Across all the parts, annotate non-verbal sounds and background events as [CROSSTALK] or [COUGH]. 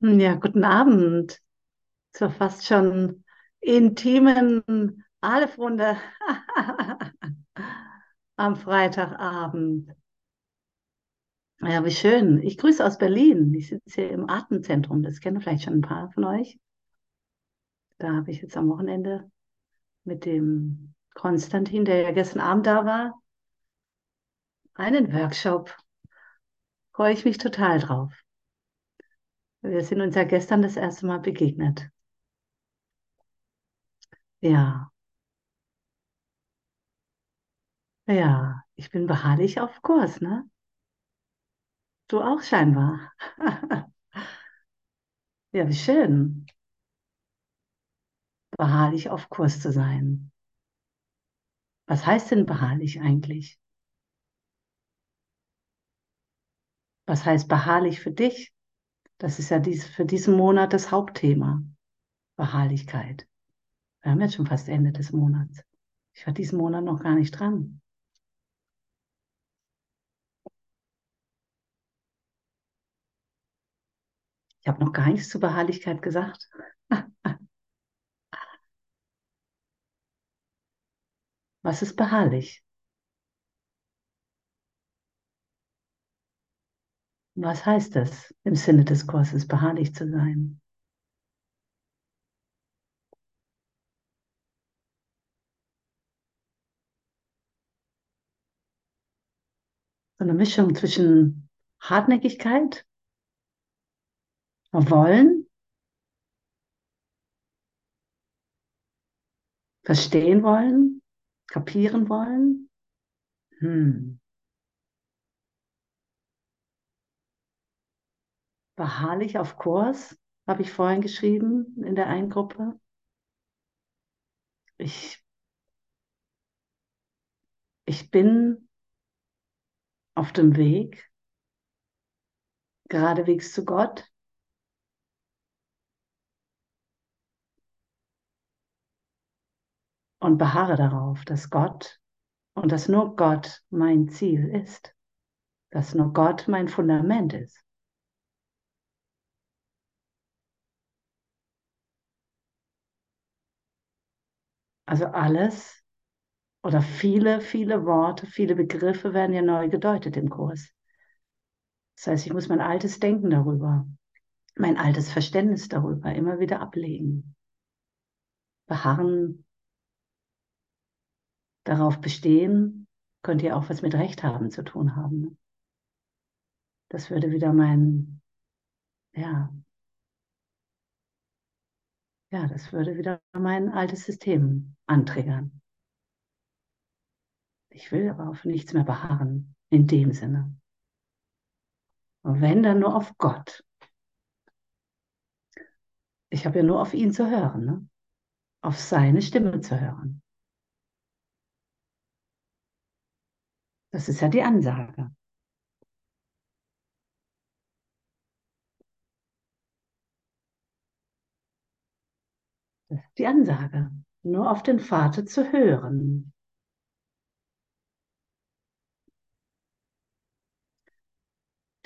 Ja, guten Abend zur fast schon intimen Aleph-Runde [LAUGHS] am Freitagabend. Ja, wie schön. Ich grüße aus Berlin. Ich sitze hier im Atemzentrum. Das kennen vielleicht schon ein paar von euch. Da habe ich jetzt am Wochenende mit dem Konstantin, der ja gestern Abend da war, einen Workshop. Freue ich mich total drauf. Wir sind uns ja gestern das erste Mal begegnet. Ja. Ja, ich bin beharrlich auf Kurs, ne? Du auch scheinbar. [LAUGHS] Ja, wie schön, beharrlich auf Kurs zu sein. Was heißt denn beharrlich eigentlich? Was heißt beharrlich für dich? Das ist ja dies, für diesen Monat das Hauptthema. Beharrlichkeit. Wir haben jetzt schon fast Ende des Monats. Ich war diesen Monat noch gar nicht dran. Ich habe noch gar nichts zu Beharrlichkeit gesagt. [LAUGHS] Was ist beharrlich? Was heißt das im Sinne des Kurses, beharrlich zu sein? So eine Mischung zwischen Hartnäckigkeit, Wollen, verstehen wollen, kapieren wollen. Hm. Beharrlich auf Kurs, habe ich vorhin geschrieben in der einen Gruppe. Ich, ich bin auf dem Weg, geradewegs zu Gott. Und beharre darauf, dass Gott und dass nur Gott mein Ziel ist, dass nur Gott mein Fundament ist. Also alles oder viele, viele Worte, viele Begriffe werden ja neu gedeutet im Kurs. Das heißt, ich muss mein altes Denken darüber, mein altes Verständnis darüber immer wieder ablegen. Beharren, darauf bestehen, könnte ja auch was mit Recht haben zu tun haben. Ne? Das würde wieder mein, ja, ja, das würde wieder mein altes System antriggern. Ich will aber auf nichts mehr beharren, in dem Sinne. Und wenn, dann nur auf Gott. Ich habe ja nur auf ihn zu hören, ne? auf seine Stimme zu hören. Das ist ja die Ansage. Die Ansage. Nur auf den Vater zu hören.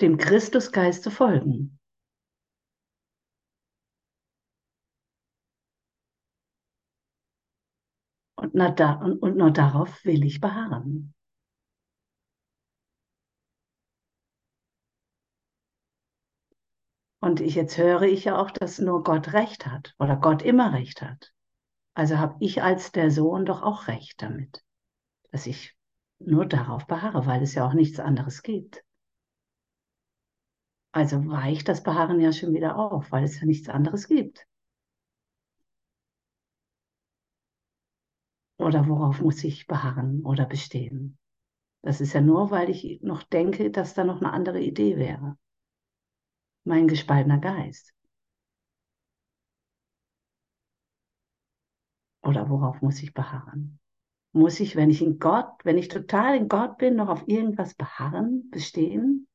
Dem Christusgeist zu folgen. Und nur darauf will ich beharren. Und ich, jetzt höre ich ja auch, dass nur Gott recht hat oder Gott immer recht hat. Also habe ich als der Sohn doch auch recht damit, dass ich nur darauf beharre, weil es ja auch nichts anderes gibt. Also weicht das Beharren ja schon wieder auf, weil es ja nichts anderes gibt. Oder worauf muss ich beharren oder bestehen? Das ist ja nur, weil ich noch denke, dass da noch eine andere Idee wäre mein gespaltener Geist? Oder worauf muss ich beharren? Muss ich, wenn ich in Gott, wenn ich total in Gott bin, noch auf irgendwas beharren, bestehen?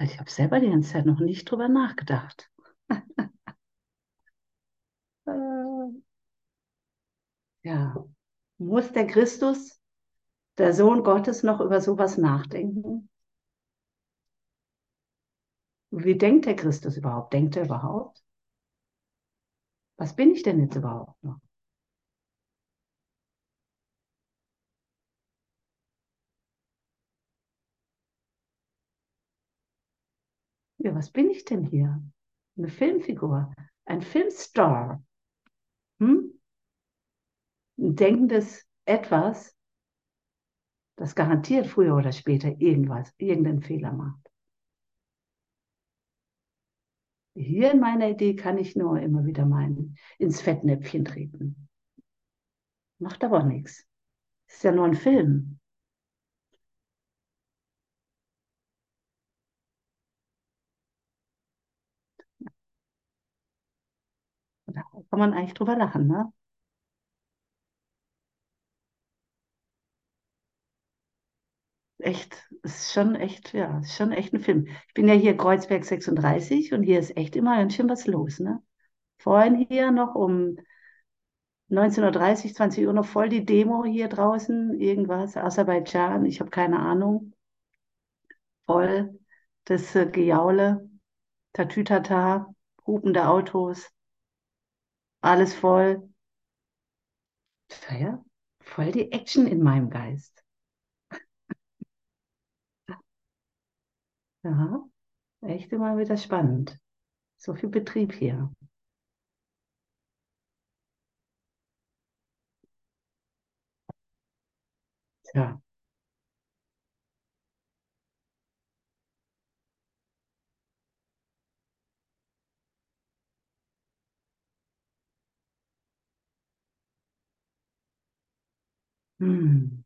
Ich habe selber die ganze Zeit noch nicht drüber nachgedacht. [LAUGHS] Ja. Muss der Christus, der Sohn Gottes, noch über sowas nachdenken? Wie denkt der Christus überhaupt? Denkt er überhaupt? Was bin ich denn jetzt überhaupt noch? Ja, was bin ich denn hier? Eine Filmfigur, ein Filmstar. Hm? Ein denkendes Etwas, das garantiert früher oder später irgendwas, irgendeinen Fehler macht. Hier in meiner Idee kann ich nur immer wieder meinen, ins Fettnäpfchen treten. Macht aber nichts. Ist ja nur ein Film. Da kann man eigentlich drüber lachen, ne? Echt, ist schon echt, ja, ist schon echt ein Film. Ich bin ja hier Kreuzberg 36 und hier ist echt immer ein bisschen was los, ne? Vorhin hier noch um 19.30 20 Uhr noch voll die Demo hier draußen, irgendwas, Aserbaidschan, ich habe keine Ahnung. Voll das äh, Gejaule, Tatütata, hupende Autos, alles voll. Ja, voll die Action in meinem Geist. Ja, echt immer wieder spannend. So viel Betrieb hier. Tja. Hm.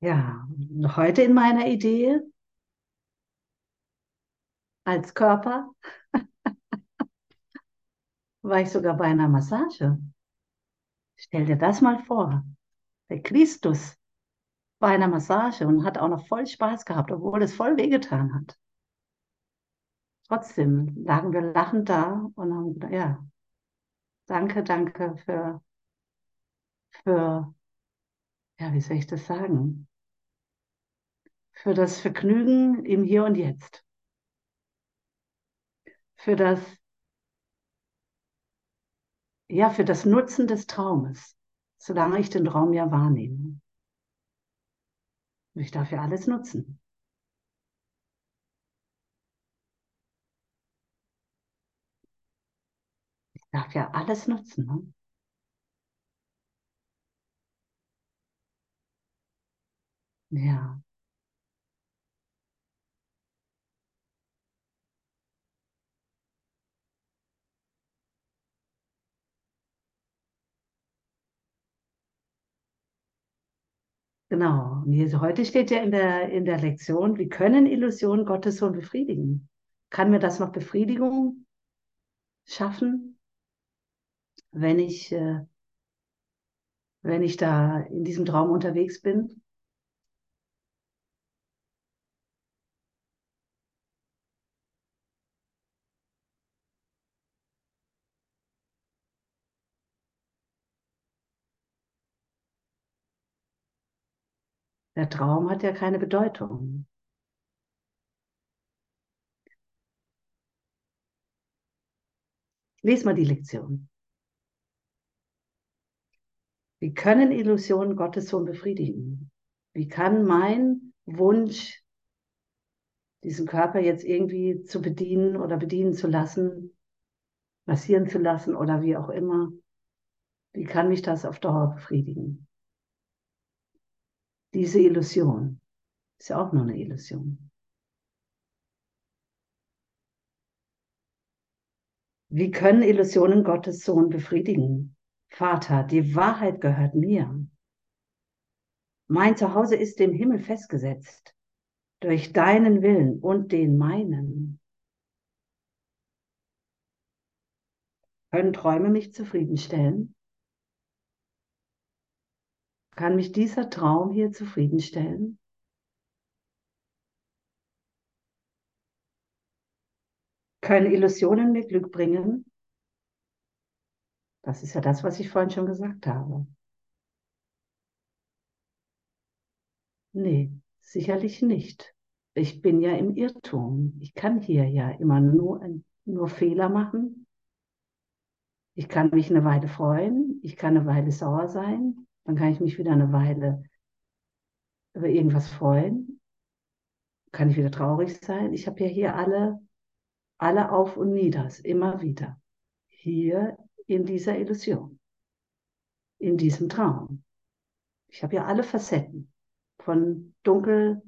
Ja, heute in meiner Idee als Körper [LAUGHS] war ich sogar bei einer Massage. Stell dir das mal vor. Der Christus bei einer Massage und hat auch noch voll Spaß gehabt, obwohl es voll wehgetan hat. Trotzdem lagen wir lachend da und haben gedacht, ja, danke, danke für, für, ja, wie soll ich das sagen? Für das Vergnügen im Hier und Jetzt. Für das, ja, für das Nutzen des Traumes, solange ich den Traum ja wahrnehme. Ich darf ja alles nutzen. Ich darf ja alles nutzen. Ne? Ja. Genau. Und hier, heute steht ja in der, in der Lektion, wie können Illusionen Gottes Sohn befriedigen? Kann mir das noch Befriedigung schaffen, wenn ich, äh, wenn ich da in diesem Traum unterwegs bin? Der Traum hat ja keine Bedeutung. Lies mal die Lektion. Wie können Illusionen Gottes Sohn befriedigen? Wie kann mein Wunsch, diesen Körper jetzt irgendwie zu bedienen oder bedienen zu lassen, massieren zu lassen oder wie auch immer, wie kann mich das auf Dauer befriedigen? Diese Illusion ist ja auch nur eine Illusion. Wie können Illusionen Gottes Sohn befriedigen? Vater, die Wahrheit gehört mir. Mein Zuhause ist im Himmel festgesetzt, durch deinen Willen und den meinen. Können Träume mich zufriedenstellen? Kann mich dieser Traum hier zufriedenstellen? Können Illusionen mir Glück bringen? Das ist ja das, was ich vorhin schon gesagt habe. Nee, sicherlich nicht. Ich bin ja im Irrtum. Ich kann hier ja immer nur, nur Fehler machen. Ich kann mich eine Weile freuen, ich kann eine Weile sauer sein, dann kann ich mich wieder eine Weile über irgendwas freuen, kann ich wieder traurig sein. Ich habe ja hier alle, alle Auf und Nieders, immer wieder. Hier in dieser Illusion, in diesem Traum. Ich habe ja alle Facetten, von dunkel,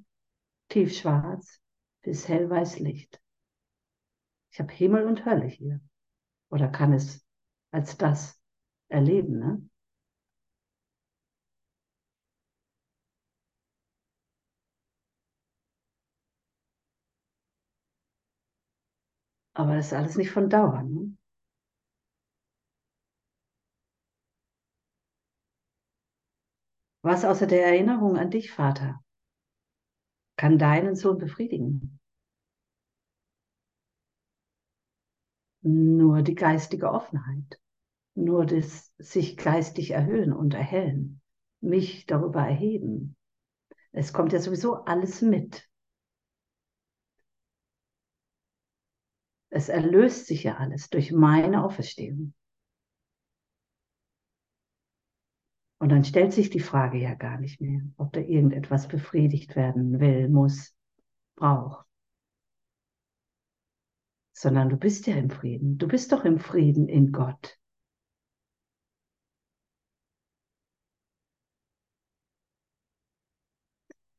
tiefschwarz bis hellweiß Licht. Ich habe Himmel und Hölle hier. Oder kann es als das erleben, ne? Aber das ist alles nicht von Dauer. Ne? Was außer der Erinnerung an dich, Vater, kann deinen Sohn befriedigen? Nur die geistige Offenheit, nur das sich geistig erhöhen und erhellen, mich darüber erheben. Es kommt ja sowieso alles mit. Es erlöst sich ja alles durch meine Auferstehung. Und dann stellt sich die Frage ja gar nicht mehr, ob da irgendetwas befriedigt werden will, muss, braucht. Sondern du bist ja im Frieden. Du bist doch im Frieden in Gott.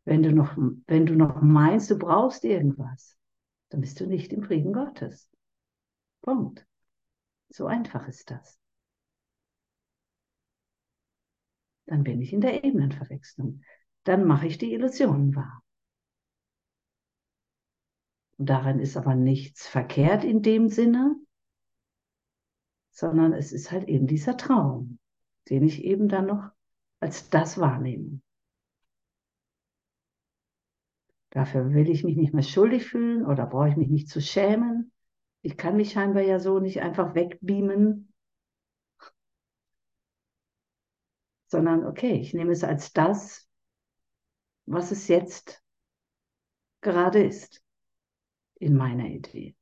Wenn du noch, wenn du noch meinst, du brauchst irgendwas, dann bist du nicht im Frieden Gottes. Punkt. So einfach ist das. Dann bin ich in der Ebenenverwechslung. Dann mache ich die Illusionen wahr. Und darin ist aber nichts verkehrt in dem Sinne, sondern es ist halt eben dieser Traum, den ich eben dann noch als das wahrnehme. Dafür will ich mich nicht mehr schuldig fühlen oder brauche ich mich nicht zu schämen. Ich kann mich scheinbar ja so nicht einfach wegbeamen, sondern okay, ich nehme es als das, was es jetzt gerade ist in meiner Idee.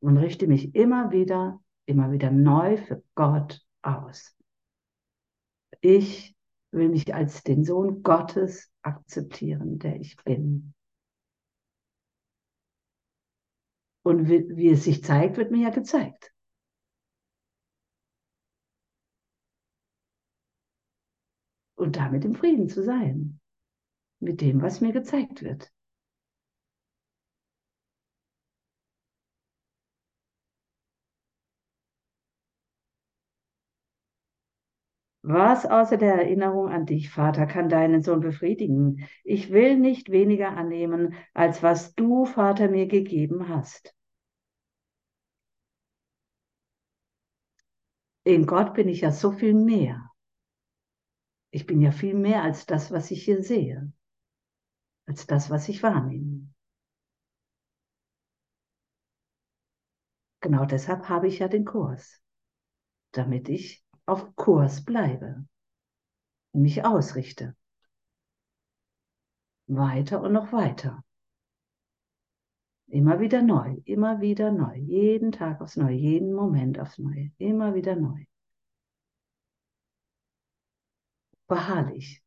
Und richte mich immer wieder, immer wieder neu für Gott aus. Ich will mich als den Sohn Gottes akzeptieren, der ich bin. Und wie, wie es sich zeigt, wird mir ja gezeigt. Und damit im Frieden zu sein. Mit dem, was mir gezeigt wird. Was außer der Erinnerung an dich, Vater, kann deinen Sohn befriedigen? Ich will nicht weniger annehmen, als was du, Vater, mir gegeben hast. In Gott bin ich ja so viel mehr. Ich bin ja viel mehr als das, was ich hier sehe, als das, was ich wahrnehme. Genau deshalb habe ich ja den Kurs, damit ich auf Kurs bleibe, mich ausrichte. Weiter und noch weiter. Immer wieder neu, immer wieder neu, jeden Tag aufs Neue, jeden Moment aufs Neue, immer wieder neu. Beharrlich.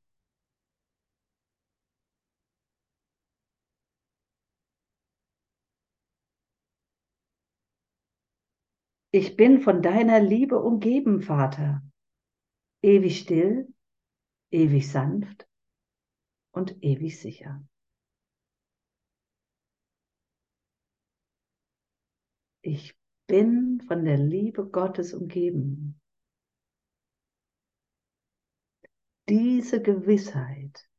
Ich bin von deiner Liebe umgeben, Vater, ewig still, ewig sanft und ewig sicher. Ich bin von der Liebe Gottes umgeben. Diese Gewissheit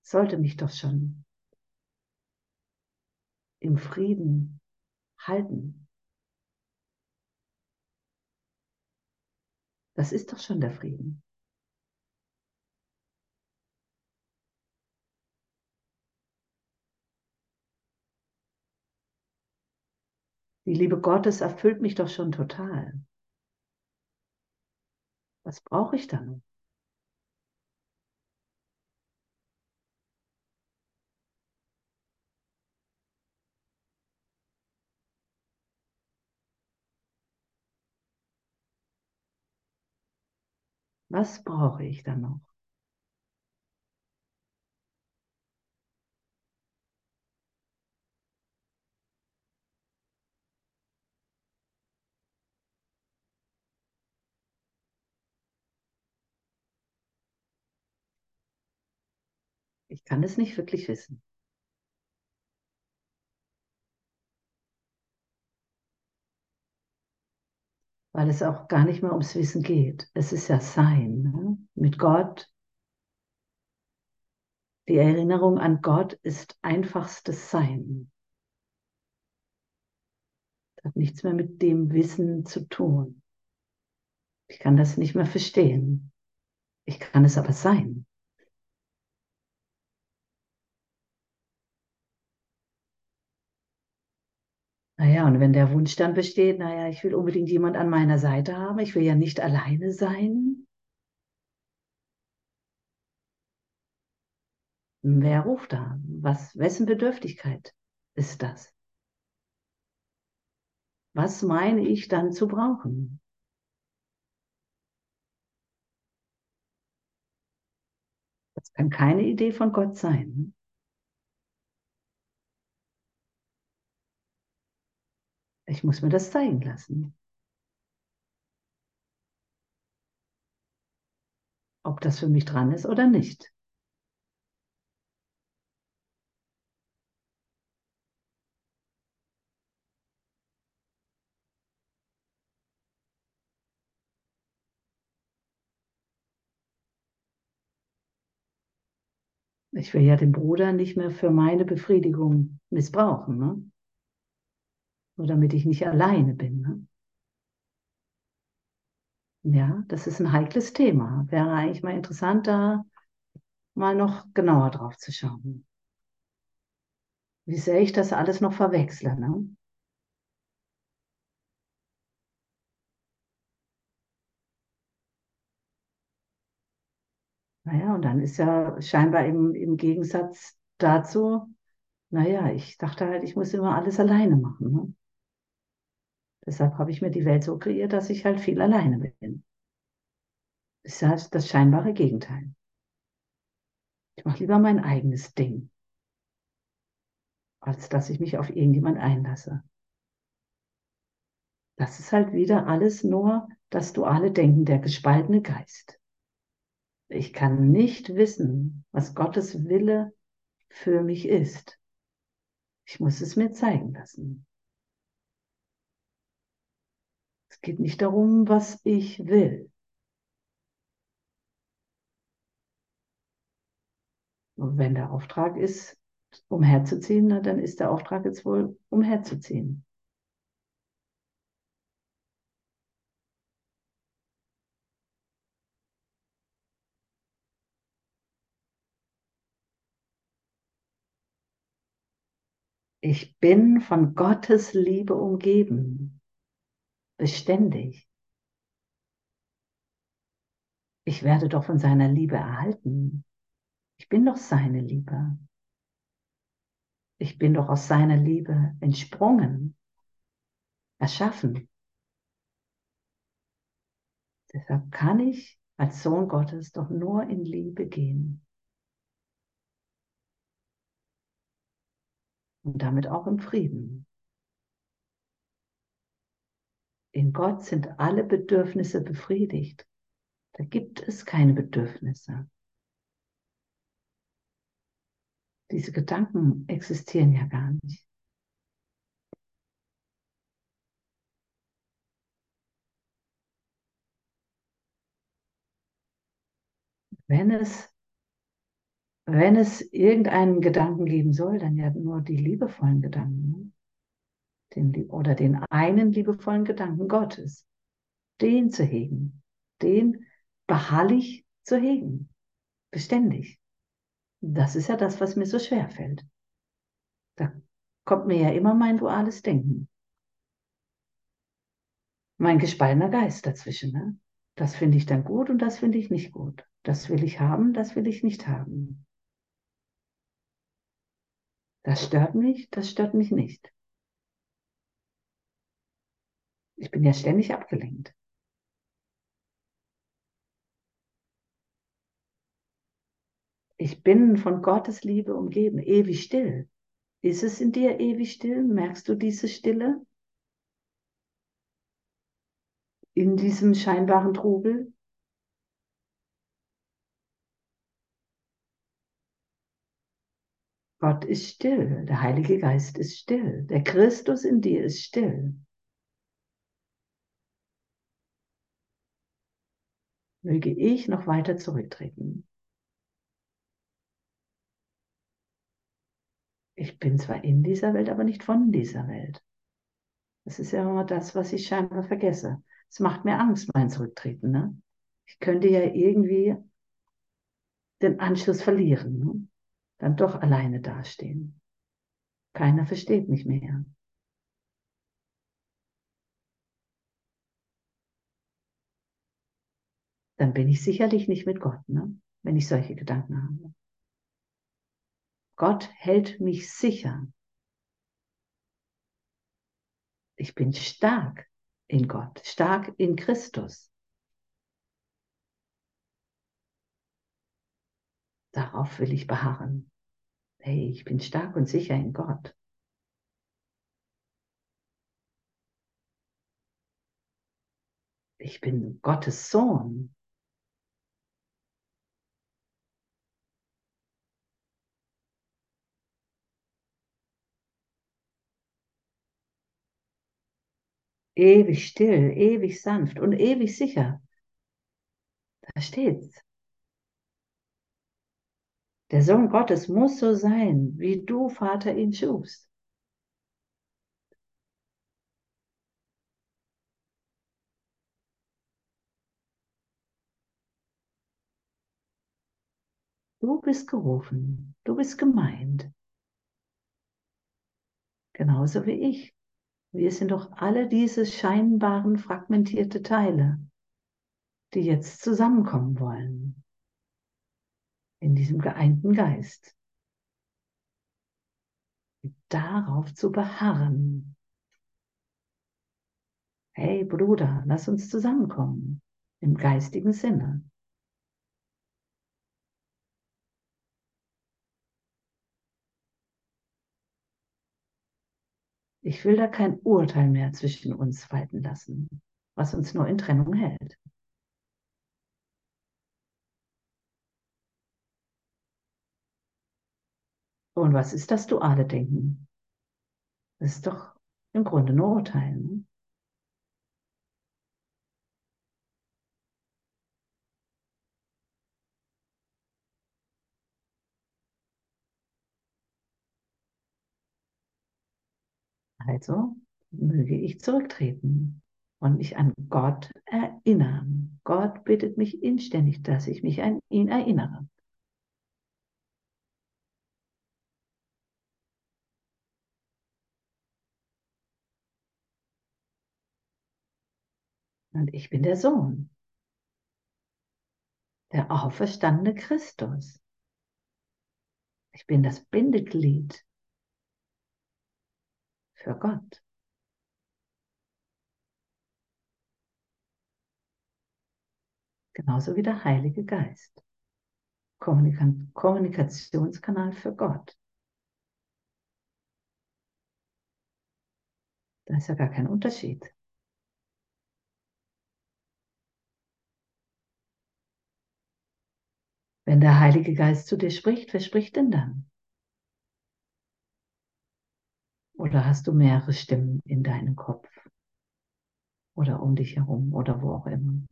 sollte mich doch schon im Frieden halten. Das ist doch schon der Frieden. Die Liebe Gottes erfüllt mich doch schon total. Was brauche ich dann? Was brauche ich dann noch? Ich kann es nicht wirklich wissen. Weil es auch gar nicht mehr ums Wissen geht. Es ist ja Sein. Ne? Mit Gott. Die Erinnerung an Gott ist einfachstes Sein. Das hat nichts mehr mit dem Wissen zu tun. Ich kann das nicht mehr verstehen. Ich kann es aber sein. Naja, und wenn der Wunsch dann besteht, naja, ich will unbedingt jemand an meiner Seite haben, ich will ja nicht alleine sein. Wer ruft da? Was, wessen Bedürftigkeit ist das? Was meine ich dann zu brauchen? Das kann keine Idee von Gott sein. Ich muss mir das zeigen lassen. Ob das für mich dran ist oder nicht. Ich will ja den Bruder nicht mehr für meine Befriedigung missbrauchen. Ne? Nur damit ich nicht alleine bin. Ne? Ja, das ist ein heikles Thema. Wäre eigentlich mal interessant, da mal noch genauer drauf zu schauen. Wie sehr ich das alles noch verwechsle. Ne? Naja, und dann ist ja scheinbar im, im Gegensatz dazu, naja, ich dachte halt, ich muss immer alles alleine machen. Ne? Deshalb habe ich mir die Welt so kreiert, dass ich halt viel alleine bin. Das ist halt das scheinbare Gegenteil. Ich mache lieber mein eigenes Ding, als dass ich mich auf irgendjemand einlasse. Das ist halt wieder alles nur das duale Denken, der gespaltene Geist. Ich kann nicht wissen, was Gottes Wille für mich ist. Ich muss es mir zeigen lassen. Es geht nicht darum, was ich will. Und wenn der Auftrag ist, umherzuziehen, dann ist der Auftrag jetzt wohl, umherzuziehen. Ich bin von Gottes Liebe umgeben beständig. Ich werde doch von seiner Liebe erhalten. Ich bin doch seine Liebe. Ich bin doch aus seiner Liebe entsprungen, erschaffen. Deshalb kann ich als Sohn Gottes doch nur in Liebe gehen. Und damit auch im Frieden. In Gott sind alle Bedürfnisse befriedigt. Da gibt es keine Bedürfnisse. Diese Gedanken existieren ja gar nicht. Wenn es, wenn es irgendeinen Gedanken geben soll, dann ja nur die liebevollen Gedanken. Den, oder den einen liebevollen Gedanken Gottes, den zu hegen, den beharrlich zu hegen, beständig. Das ist ja das, was mir so schwer fällt. Da kommt mir ja immer mein duales Denken. mein gespaltener Geist dazwischen. Ne? Das finde ich dann gut und das finde ich nicht gut. Das will ich haben, das will ich nicht haben. Das stört mich, das stört mich nicht. Ich bin ja ständig abgelenkt. Ich bin von Gottes Liebe umgeben, ewig still. Ist es in dir ewig still? Merkst du diese Stille? In diesem scheinbaren Trubel? Gott ist still, der Heilige Geist ist still, der Christus in dir ist still. Möge ich noch weiter zurücktreten. Ich bin zwar in dieser Welt, aber nicht von dieser Welt. Das ist ja immer das, was ich scheinbar vergesse. Es macht mir Angst, mein Zurücktreten. Ne? Ich könnte ja irgendwie den Anschluss verlieren. Ne? dann doch alleine dastehen. Keiner versteht mich mehr. Dann bin ich sicherlich nicht mit Gott, ne? wenn ich solche Gedanken habe. Gott hält mich sicher. Ich bin stark in Gott, stark in Christus. Darauf will ich beharren. Hey, ich bin stark und sicher in Gott. Ich bin Gottes Sohn. Ewig still, ewig sanft und ewig sicher. Da steht's. Der Sohn Gottes muss so sein, wie du, Vater, ihn schufst. Du bist gerufen, du bist gemeint. Genauso wie ich. Wir sind doch alle diese scheinbaren fragmentierte Teile, die jetzt zusammenkommen wollen in diesem geeinten Geist. Darauf zu beharren. Hey Bruder, lass uns zusammenkommen im geistigen Sinne. Ich will da kein Urteil mehr zwischen uns walten lassen, was uns nur in Trennung hält. Und was ist das duale Denken? Das ist doch im Grunde nur Urteilen. Also möge ich zurücktreten und mich an Gott erinnern. Gott bittet mich inständig, dass ich mich an ihn erinnere. Und ich bin der Sohn, der auferstandene Christus. Ich bin das Bindeglied für Gott. Genauso wie der Heilige Geist. Kommunika Kommunikationskanal für Gott. Da ist ja gar kein Unterschied. Wenn der Heilige Geist zu dir spricht, wer spricht denn dann? Oder hast du mehrere Stimmen in deinem Kopf? Oder um dich herum oder wo auch immer?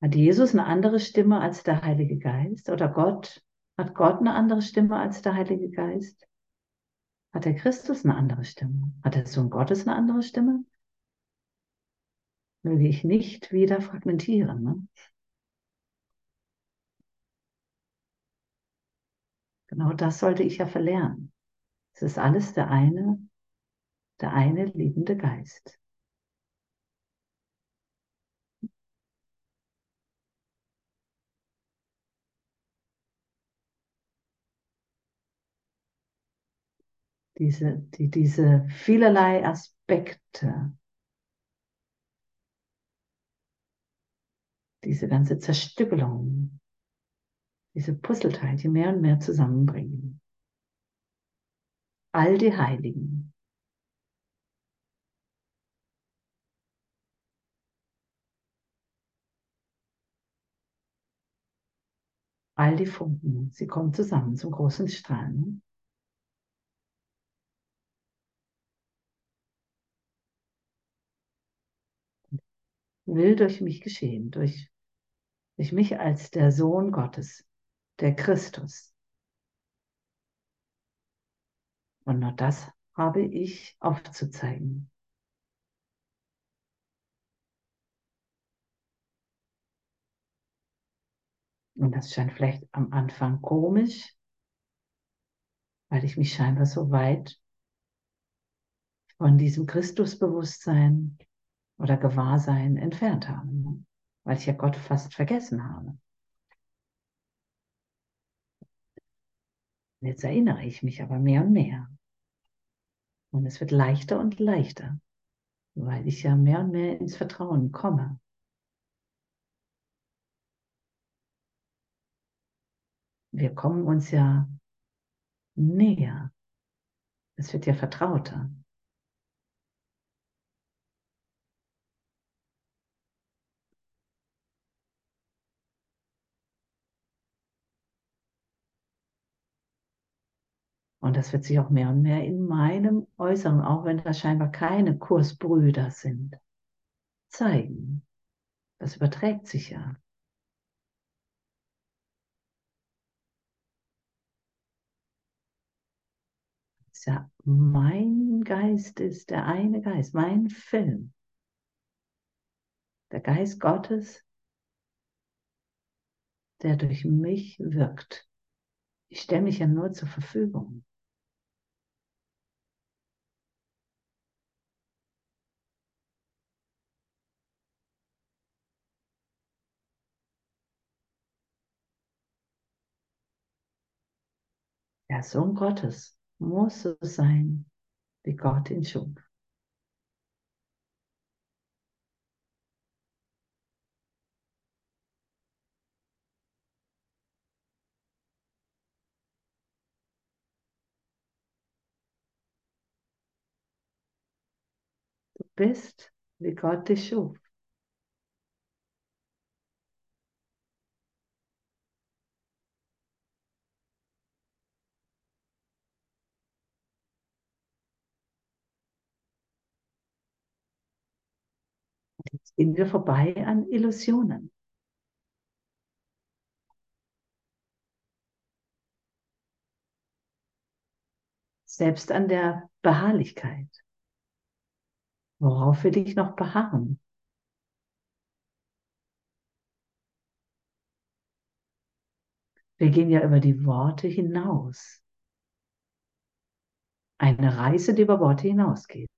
Hat Jesus eine andere Stimme als der Heilige Geist oder Gott Hat Gott eine andere Stimme als der Heilige Geist? Hat der Christus eine andere Stimme? Hat der Sohn Gottes eine andere Stimme? Möge ich nicht wieder fragmentieren. Ne? Genau das sollte ich ja verlernen. Es ist alles der eine, der eine liebende Geist. Diese, die, diese vielerlei Aspekte, diese ganze Zerstückelung, diese Puzzleteilchen mehr und mehr zusammenbringen. All die Heiligen. All die Funken, sie kommen zusammen zum großen Strahlen. Will durch mich geschehen, durch, durch mich als der Sohn Gottes, der Christus. Und nur das habe ich aufzuzeigen. Und das scheint vielleicht am Anfang komisch, weil ich mich scheinbar so weit von diesem Christusbewusstsein oder Gewahrsein entfernt habe, weil ich ja Gott fast vergessen habe. Jetzt erinnere ich mich aber mehr und mehr. Und es wird leichter und leichter, weil ich ja mehr und mehr ins Vertrauen komme. Wir kommen uns ja näher. Es wird ja vertrauter. Und das wird sich auch mehr und mehr in meinem Äußeren, auch wenn das scheinbar keine Kursbrüder sind, zeigen. Das überträgt sich ja. Ist ja mein Geist ist der eine Geist, mein Film. Der Geist Gottes, der durch mich wirkt. Ich stelle mich ja nur zur Verfügung. Sohn Gottes muss so sein, wie Gott ihn schuf. Du bist, wie Gott dich schuf. Gehen wir vorbei an Illusionen. Selbst an der Beharrlichkeit. Worauf will ich noch beharren? Wir gehen ja über die Worte hinaus. Eine Reise, die über Worte hinausgeht.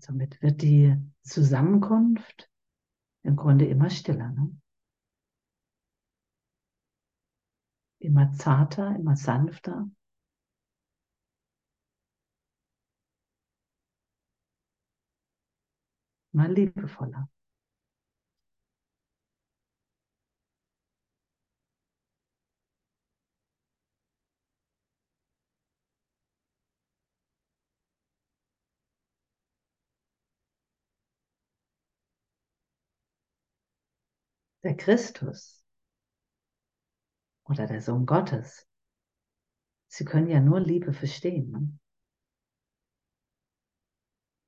Somit wird die Zusammenkunft im Grunde immer stiller. Ne? Immer zarter, immer sanfter. Immer liebevoller. Der Christus oder der Sohn Gottes Sie können ja nur Liebe verstehen.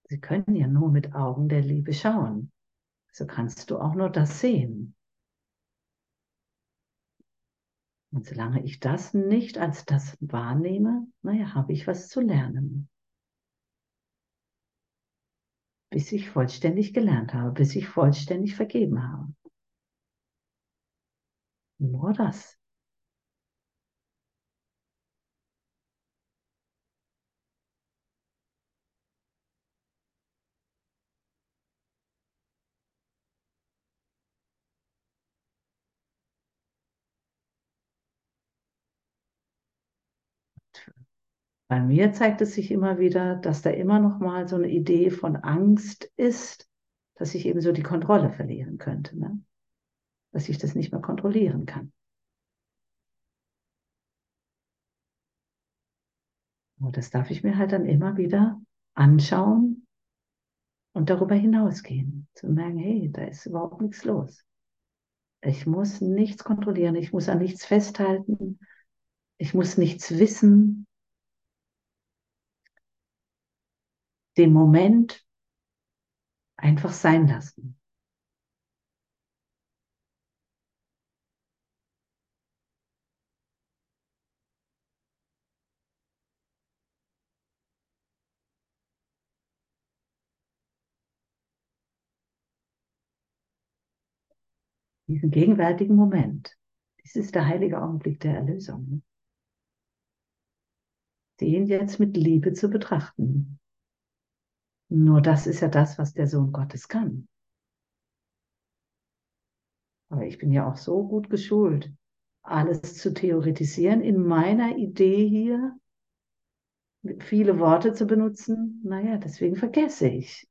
Sie können ja nur mit Augen der Liebe schauen. So kannst du auch nur das sehen. Und solange ich das nicht als das wahrnehme, naja, habe ich was zu lernen. Bis ich vollständig gelernt habe, bis ich vollständig vergeben habe. Nur das. Bei mir zeigt es sich immer wieder, dass da immer noch mal so eine Idee von Angst ist, dass ich eben so die Kontrolle verlieren könnte, ne? Dass ich das nicht mehr kontrollieren kann. Und das darf ich mir halt dann immer wieder anschauen und darüber hinausgehen, zu merken, hey, da ist überhaupt nichts los. Ich muss nichts kontrollieren, ich muss an nichts festhalten, ich muss nichts wissen. Den Moment einfach sein lassen. Diesen gegenwärtigen Moment. Dies ist der heilige Augenblick der Erlösung. Den jetzt mit Liebe zu betrachten. Nur das ist ja das, was der Sohn Gottes kann. Aber ich bin ja auch so gut geschult, alles zu theoretisieren in meiner Idee hier, viele Worte zu benutzen. Naja, deswegen vergesse ich.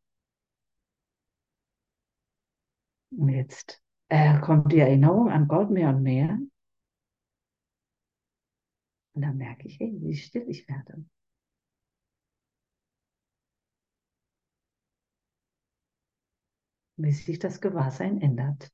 Und jetzt äh, kommt die Erinnerung an Gott mehr und mehr. Und dann merke ich, hey, wie still ich werde. Wie sich das Gewahrsein ändert.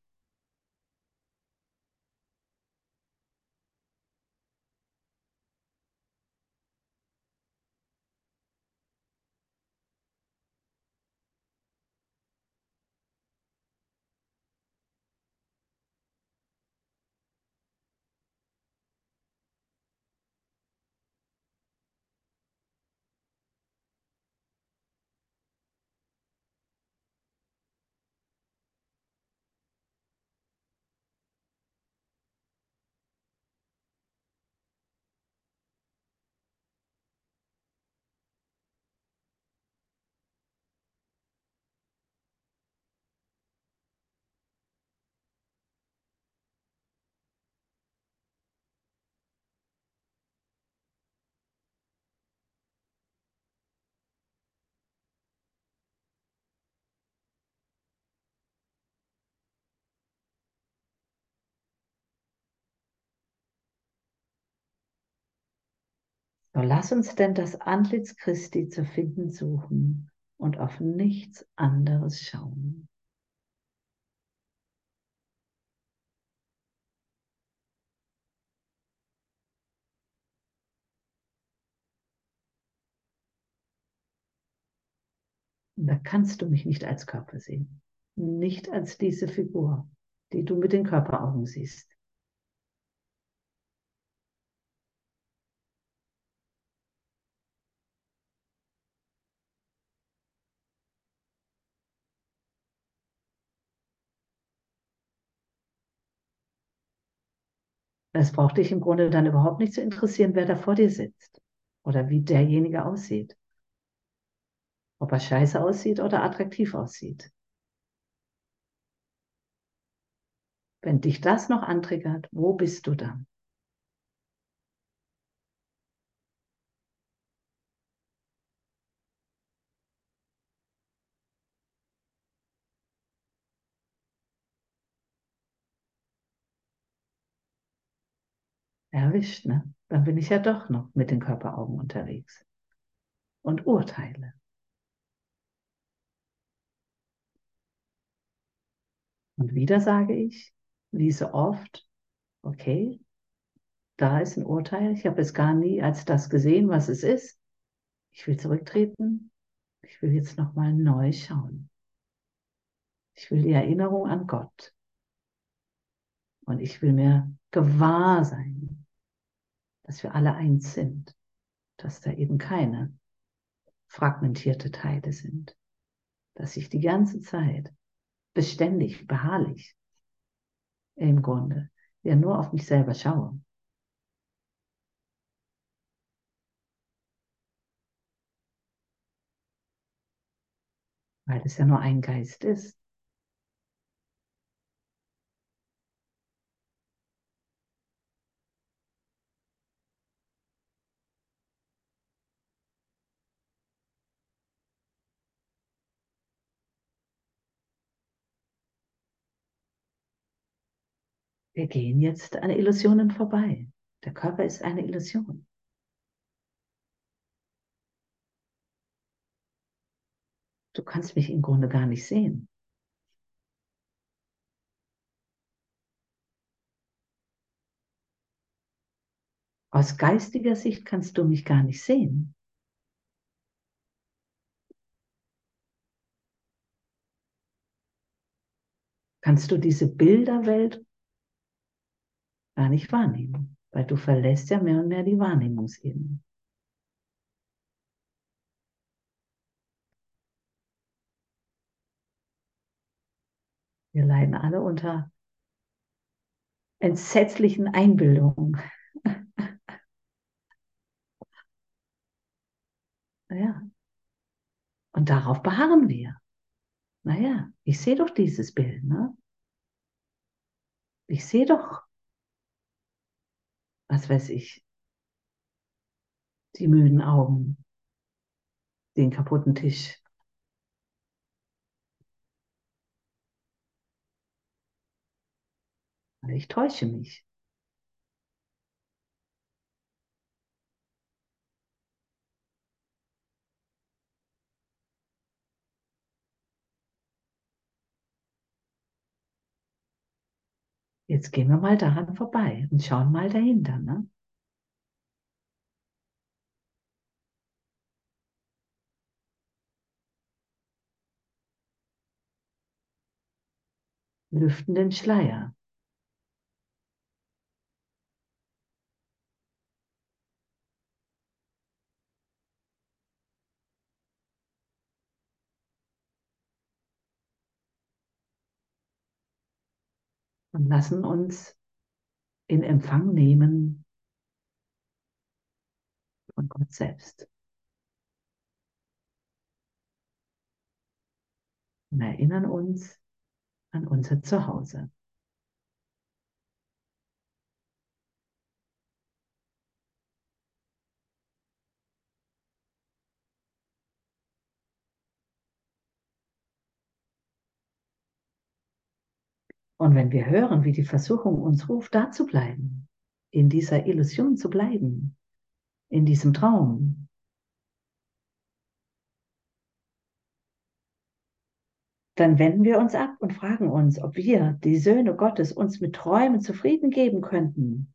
So lass uns denn das Antlitz Christi zu finden suchen und auf nichts anderes schauen. Da kannst du mich nicht als Körper sehen, nicht als diese Figur, die du mit den Körperaugen siehst. Es braucht dich im Grunde dann überhaupt nicht zu interessieren, wer da vor dir sitzt oder wie derjenige aussieht. Ob er scheiße aussieht oder attraktiv aussieht. Wenn dich das noch antriggert, wo bist du dann? Erwischt, ne? Dann bin ich ja doch noch mit den Körperaugen unterwegs und urteile. Und wieder sage ich, wie so oft, okay, da ist ein Urteil. Ich habe es gar nie als das gesehen, was es ist. Ich will zurücktreten. Ich will jetzt nochmal neu schauen. Ich will die Erinnerung an Gott. Und ich will mir gewahr sein, dass wir alle eins sind, dass da eben keine fragmentierte Teile sind, dass ich die ganze Zeit beständig, beharrlich im Grunde ja nur auf mich selber schaue. Weil es ja nur ein Geist ist. Wir gehen jetzt an Illusionen vorbei. Der Körper ist eine Illusion. Du kannst mich im Grunde gar nicht sehen. Aus geistiger Sicht kannst du mich gar nicht sehen. Kannst du diese Bilderwelt gar nicht wahrnehmen, weil du verlässt ja mehr und mehr die Wahrnehmungsebene. Wir leiden alle unter entsetzlichen Einbildungen. [LAUGHS] ja. Und darauf beharren wir. Naja, ich sehe doch dieses Bild, ne? Ich sehe doch was weiß ich, die müden Augen, den kaputten Tisch. Ich täusche mich. Jetzt gehen wir mal daran vorbei und schauen mal dahinter. Ne? Lüften den Schleier. Und lassen uns in Empfang nehmen von Gott selbst. Und erinnern uns an unser Zuhause. Und wenn wir hören, wie die Versuchung uns ruft, da zu bleiben, in dieser Illusion zu bleiben, in diesem Traum, dann wenden wir uns ab und fragen uns, ob wir, die Söhne Gottes, uns mit Träumen zufrieden geben könnten,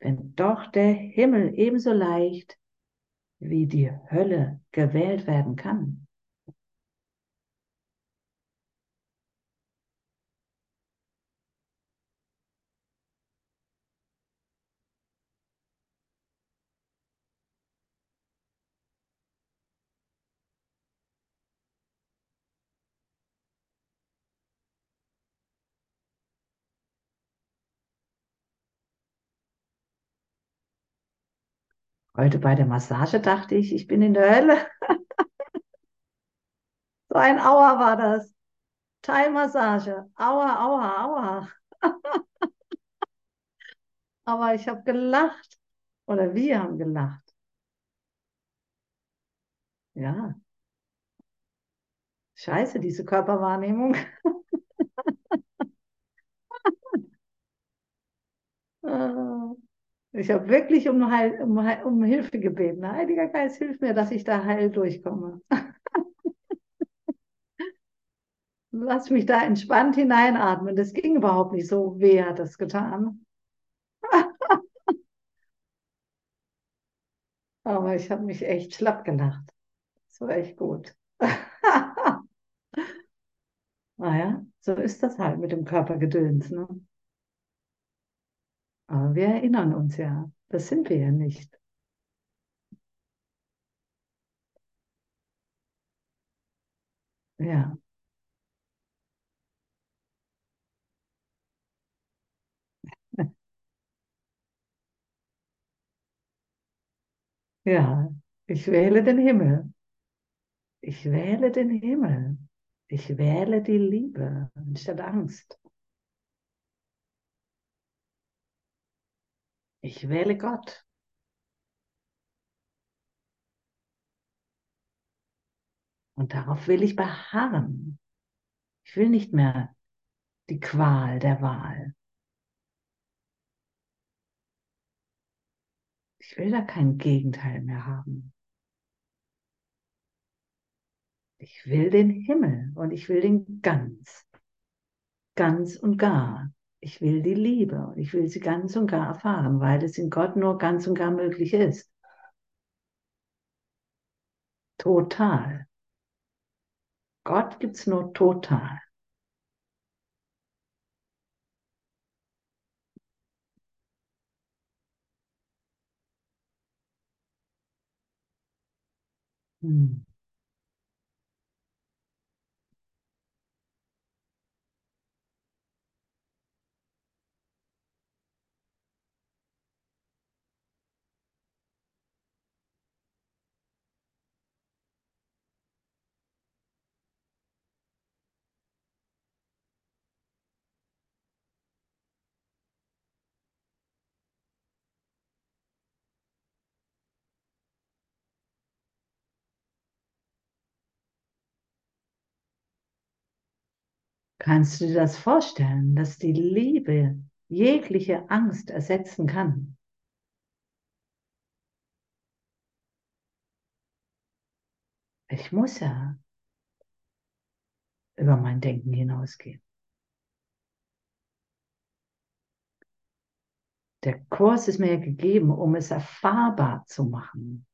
wenn doch der Himmel ebenso leicht wie die Hölle gewählt werden kann. Heute bei der Massage dachte ich, ich bin in der Hölle. [LAUGHS] so ein Aua war das. Thai-Massage. Aua, aua, aua. [LAUGHS] Aber ich habe gelacht. Oder wir haben gelacht. Ja. Scheiße, diese Körperwahrnehmung. [LAUGHS] Ah. Ich habe wirklich um, Heil, um, um Hilfe gebeten. Heiliger Geist, hilf mir, dass ich da heil durchkomme. [LAUGHS] Lass mich da entspannt hineinatmen. Das ging überhaupt nicht so. Wer hat das getan? [LAUGHS] Aber ich habe mich echt schlapp gelacht. Das war echt gut. [LAUGHS] naja, so ist das halt mit dem Körpergedöns. Ne? Aber wir erinnern uns ja, das sind wir ja nicht. Ja, ja, ich wähle den Himmel. Ich wähle den Himmel. Ich wähle die Liebe anstatt Angst. Ich wähle Gott. Und darauf will ich beharren. Ich will nicht mehr die Qual der Wahl. Ich will da kein Gegenteil mehr haben. Ich will den Himmel und ich will den ganz, ganz und gar. Ich will die Liebe und ich will sie ganz und gar erfahren, weil es in Gott nur ganz und gar möglich ist. Total. Gott gibt es nur total. Hm. Kannst du dir das vorstellen, dass die Liebe jegliche Angst ersetzen kann? Ich muss ja über mein Denken hinausgehen. Der Kurs ist mir gegeben, um es erfahrbar zu machen.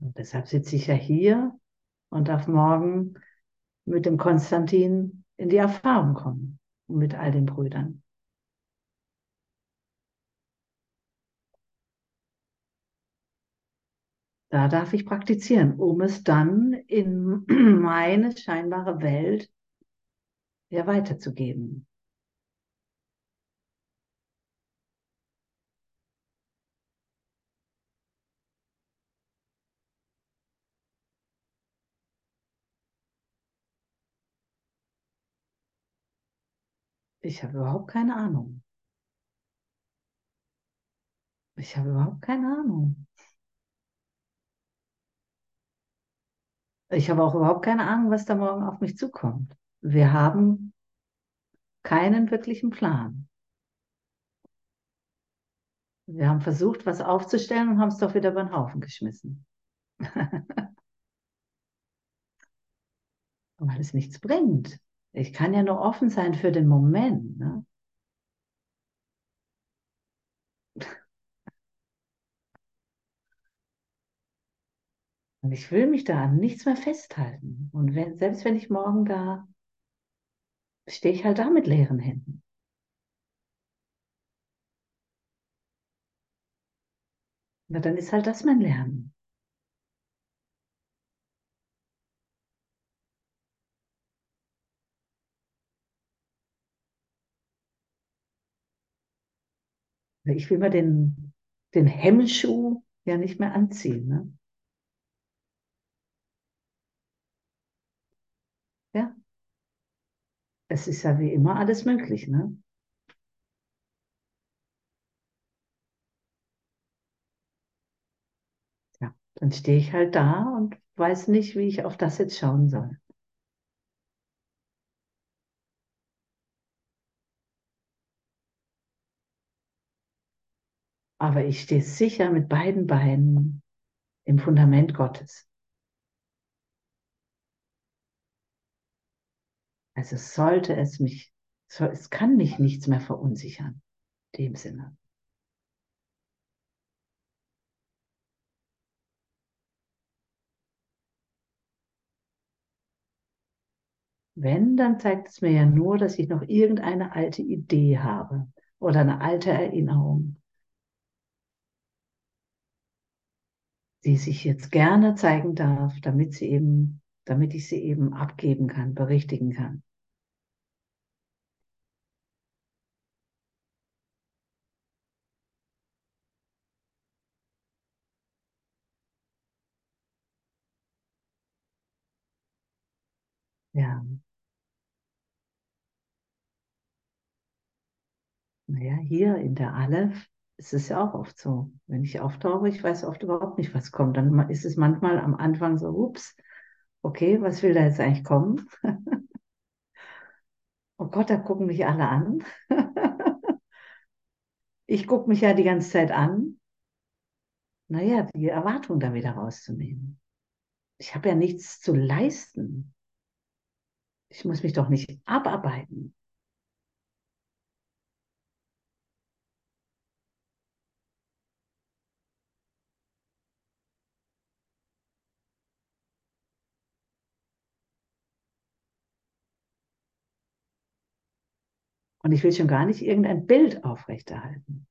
Und deshalb sitze ich ja hier und darf morgen mit dem Konstantin in die Erfahrung kommen und mit all den Brüdern. Da darf ich praktizieren, um es dann in [CLEARS THROAT] meine scheinbare Welt ja weiterzugeben. Ich habe überhaupt keine Ahnung. Ich habe überhaupt keine Ahnung. Ich habe auch überhaupt keine Ahnung, was da morgen auf mich zukommt. Wir haben keinen wirklichen Plan. Wir haben versucht, was aufzustellen und haben es doch wieder über den Haufen geschmissen. [LAUGHS] Weil es nichts bringt. Ich kann ja nur offen sein für den Moment. Ne? Und ich will mich da an nichts mehr festhalten. Und wenn, selbst wenn ich morgen da stehe ich halt da mit leeren Händen. Na, dann ist halt das mein Lernen. Ich will mir den, den Hemmschuh ja nicht mehr anziehen. Ne? Ja. Es ist ja wie immer alles möglich, ne? Ja, dann stehe ich halt da und weiß nicht, wie ich auf das jetzt schauen soll. Aber ich stehe sicher mit beiden Beinen im Fundament Gottes. Also sollte es mich, es kann mich nichts mehr verunsichern, in dem Sinne. Wenn, dann zeigt es mir ja nur, dass ich noch irgendeine alte Idee habe oder eine alte Erinnerung. Die sich jetzt gerne zeigen darf, damit sie eben, damit ich sie eben abgeben kann, berichtigen kann. Ja. Naja, hier in der Aleph ist es ja auch oft so. Wenn ich auftauche, ich weiß oft überhaupt nicht, was kommt. Dann ist es manchmal am Anfang so, ups, okay, was will da jetzt eigentlich kommen? [LAUGHS] oh Gott, da gucken mich alle an. [LAUGHS] ich gucke mich ja die ganze Zeit an. Naja, die Erwartung da wieder rauszunehmen. Ich habe ja nichts zu leisten. Ich muss mich doch nicht abarbeiten. Und ich will schon gar nicht irgendein Bild aufrechterhalten.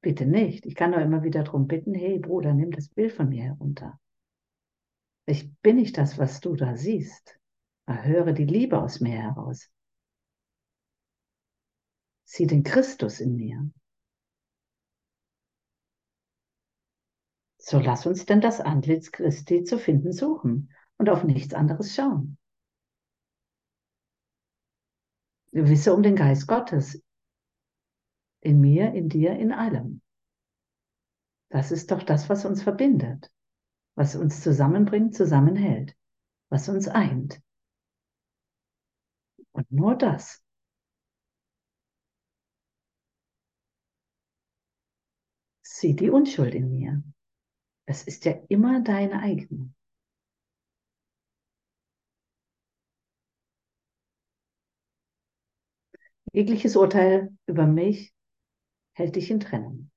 Bitte nicht. Ich kann doch immer wieder darum bitten, hey Bruder, nimm das Bild von mir herunter. Ich bin nicht das, was du da siehst. Erhöre die Liebe aus mir heraus. Sieh den Christus in mir. So lass uns denn das Antlitz Christi zu finden suchen und auf nichts anderes schauen. Wisse um den Geist Gottes in mir, in dir, in allem. Das ist doch das, was uns verbindet, was uns zusammenbringt, zusammenhält, was uns eint. Und nur das. Sieh die Unschuld in mir. Es ist ja immer deine eigene. Jegliches Urteil über mich hält dich in Trennung.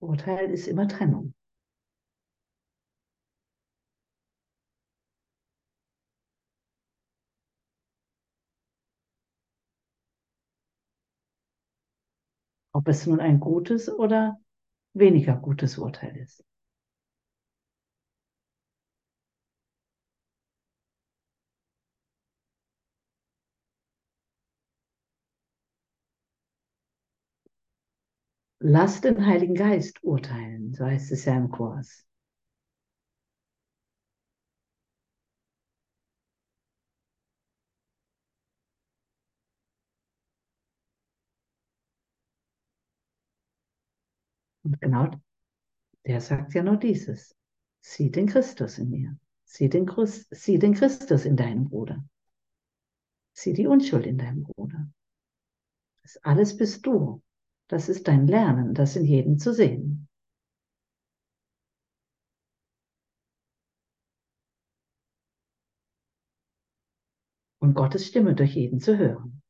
Urteil ist immer Trennung. Ob es nun ein gutes oder weniger gutes Urteil ist. Lass den Heiligen Geist urteilen, so heißt es ja im Kurs. Und genau der sagt ja nur dieses. Sieh den Christus in mir. Sieh den, Christ, sieh den Christus in deinem Bruder. Sieh die Unschuld in deinem Bruder. Das alles bist du. Das ist dein Lernen, das in jedem zu sehen. Und Gottes Stimme durch jeden zu hören.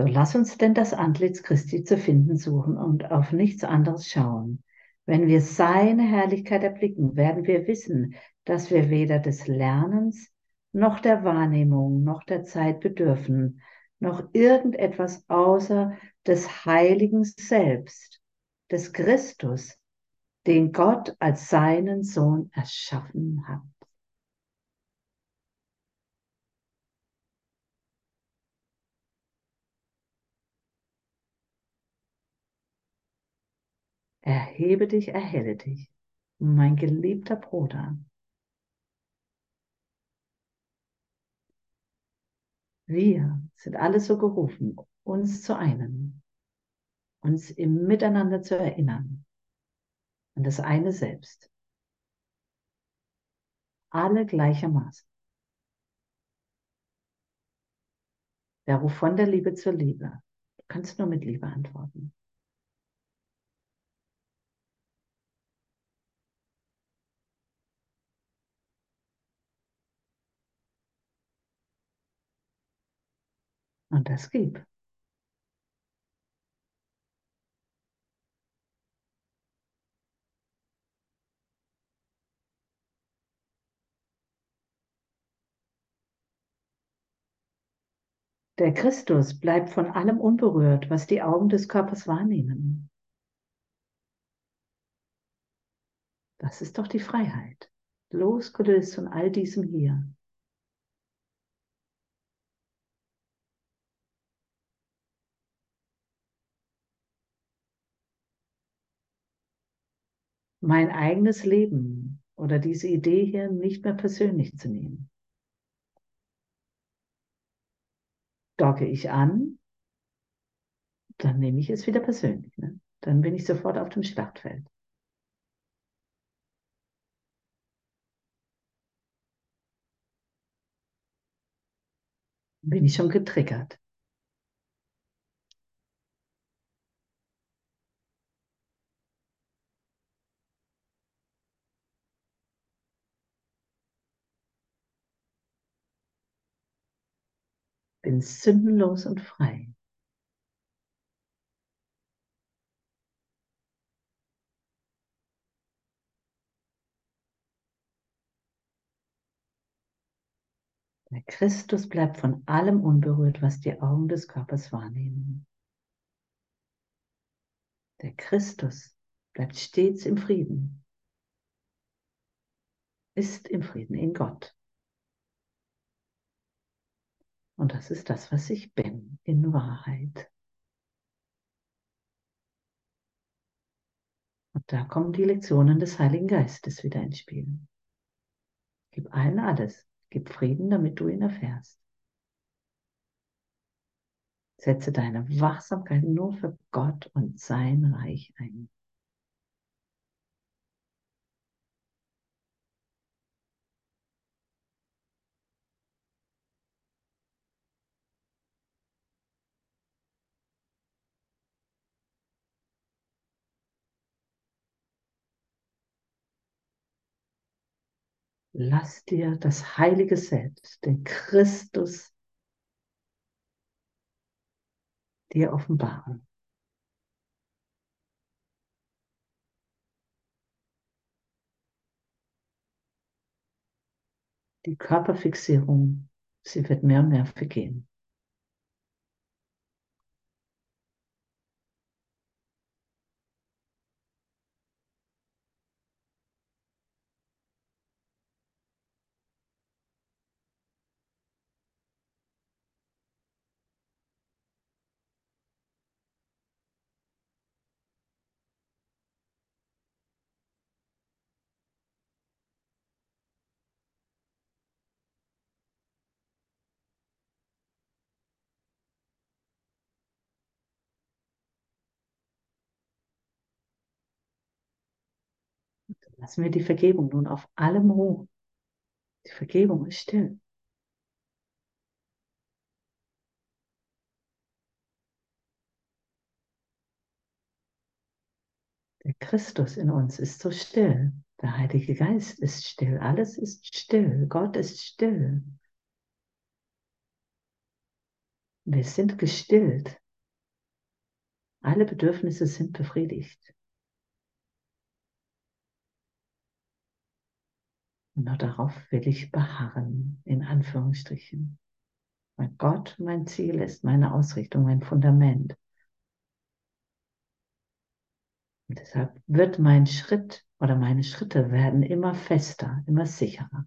So lass uns denn das Antlitz Christi zu finden suchen und auf nichts anderes schauen. Wenn wir seine Herrlichkeit erblicken, werden wir wissen, dass wir weder des Lernens noch der Wahrnehmung noch der Zeit bedürfen, noch irgendetwas außer des Heiligen Selbst, des Christus, den Gott als seinen Sohn erschaffen hat. Erhebe dich, erhelle dich, mein geliebter Bruder. Wir sind alle so gerufen, uns zu einen, uns im Miteinander zu erinnern an das eine Selbst. Alle gleichermaßen. Ja, ruf von der Liebe zur Liebe. Du kannst nur mit Liebe antworten. Und das gib. Der Christus bleibt von allem unberührt, was die Augen des Körpers wahrnehmen. Das ist doch die Freiheit, losgelöst von all diesem hier. Mein eigenes Leben oder diese Idee hier nicht mehr persönlich zu nehmen. Docke ich an, dann nehme ich es wieder persönlich. Ne? Dann bin ich sofort auf dem Schlachtfeld. Bin ich schon getriggert. Sündenlos und frei. Der Christus bleibt von allem unberührt, was die Augen des Körpers wahrnehmen. Der Christus bleibt stets im Frieden, ist im Frieden in Gott. Und das ist das, was ich bin in Wahrheit. Und da kommen die Lektionen des Heiligen Geistes wieder ins Spiel. Gib allen alles. Gib Frieden, damit du ihn erfährst. Setze deine Wachsamkeit nur für Gott und sein Reich ein. Lass dir das heilige Selbst, den Christus, dir offenbaren. Die Körperfixierung, sie wird mehr und mehr vergehen. Lassen wir die Vergebung nun auf allem ruhen. Die Vergebung ist still. Der Christus in uns ist so still. Der Heilige Geist ist still. Alles ist still. Gott ist still. Wir sind gestillt. Alle Bedürfnisse sind befriedigt. Nur darauf will ich beharren, in Anführungsstrichen. Weil Gott mein Ziel ist, meine Ausrichtung, mein Fundament. Und deshalb wird mein Schritt oder meine Schritte werden immer fester, immer sicherer.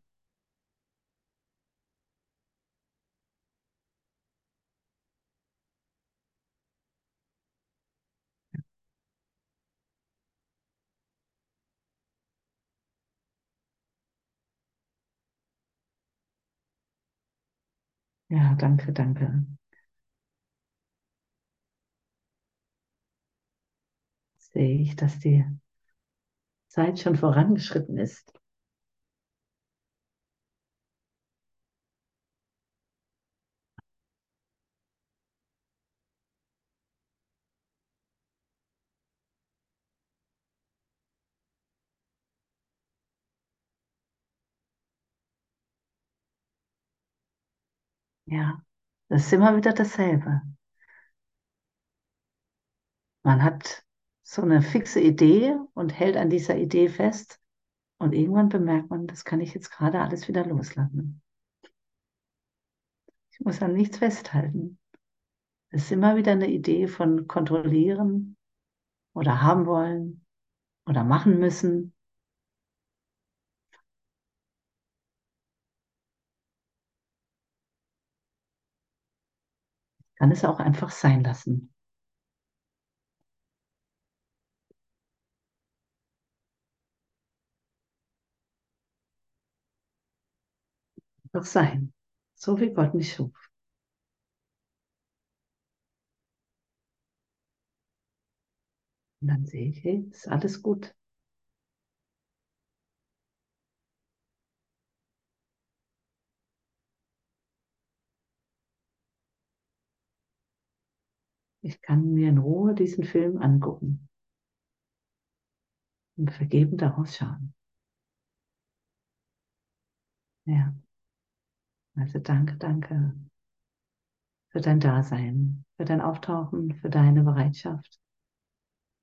Ja, danke, danke. Sehe ich, dass die Zeit schon vorangeschritten ist. Ja, das ist immer wieder dasselbe. Man hat so eine fixe Idee und hält an dieser Idee fest und irgendwann bemerkt man, das kann ich jetzt gerade alles wieder loslassen. Ich muss an nichts festhalten. Es ist immer wieder eine Idee von kontrollieren oder haben wollen oder machen müssen. Kann es auch einfach sein lassen. Doch sein. So wie Gott mich schuf. Und dann sehe ich, hey, ist alles gut. Ich kann mir in Ruhe diesen Film angucken und vergeben daraus schauen. Ja. Also danke, danke für dein Dasein, für dein Auftauchen, für deine Bereitschaft,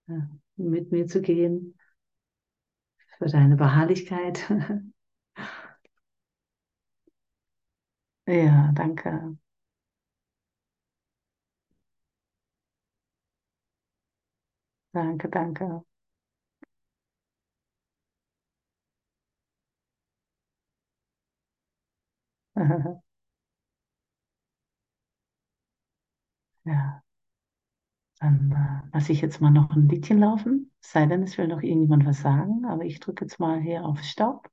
ja, mit mir zu gehen, für deine Beharrlichkeit. [LAUGHS] ja, danke. Danke, danke. [LAUGHS] ja, dann äh, lasse ich jetzt mal noch ein Liedchen laufen. Sei denn, es will noch irgendjemand was sagen, aber ich drücke jetzt mal hier auf Stopp.